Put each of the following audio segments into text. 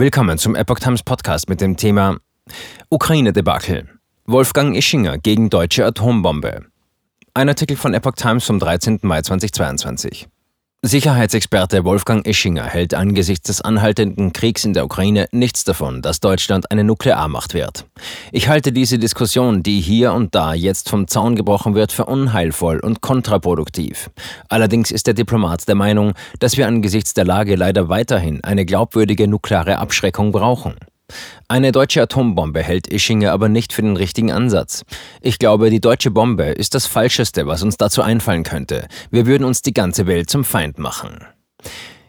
Willkommen zum Epoch Times Podcast mit dem Thema Ukraine-Debakel. Wolfgang Ischinger gegen deutsche Atombombe. Ein Artikel von Epoch Times vom 13. Mai 2022. Sicherheitsexperte Wolfgang Ischinger hält angesichts des anhaltenden Kriegs in der Ukraine nichts davon, dass Deutschland eine Nuklearmacht wird. Ich halte diese Diskussion, die hier und da jetzt vom Zaun gebrochen wird, für unheilvoll und kontraproduktiv. Allerdings ist der Diplomat der Meinung, dass wir angesichts der Lage leider weiterhin eine glaubwürdige nukleare Abschreckung brauchen. Eine deutsche Atombombe hält Ischinger aber nicht für den richtigen Ansatz. Ich glaube, die deutsche Bombe ist das Falscheste, was uns dazu einfallen könnte. Wir würden uns die ganze Welt zum Feind machen.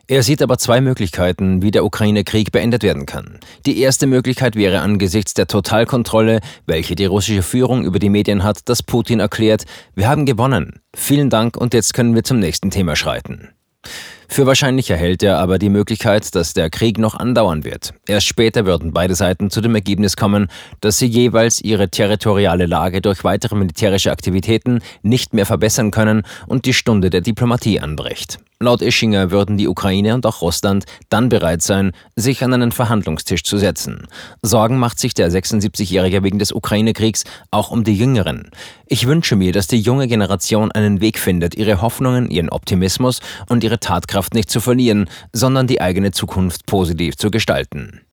Er sieht aber zwei Möglichkeiten, wie der Ukraine-Krieg beendet werden kann. Die erste Möglichkeit wäre angesichts der Totalkontrolle, welche die russische Führung über die Medien hat, dass Putin erklärt, wir haben gewonnen. Vielen Dank und jetzt können wir zum nächsten Thema schreiten. Für wahrscheinlicher hält er aber die Möglichkeit, dass der Krieg noch andauern wird. Erst später würden beide Seiten zu dem Ergebnis kommen, dass sie jeweils ihre territoriale Lage durch weitere militärische Aktivitäten nicht mehr verbessern können und die Stunde der Diplomatie anbricht. Laut Ischinger würden die Ukraine und auch Russland dann bereit sein, sich an einen Verhandlungstisch zu setzen. Sorgen macht sich der 76-Jährige wegen des Ukraine-Kriegs auch um die Jüngeren. Ich wünsche mir, dass die junge Generation einen Weg findet, ihre Hoffnungen, ihren Optimismus und ihre Tatkraft nicht zu verlieren, sondern die eigene Zukunft positiv zu gestalten.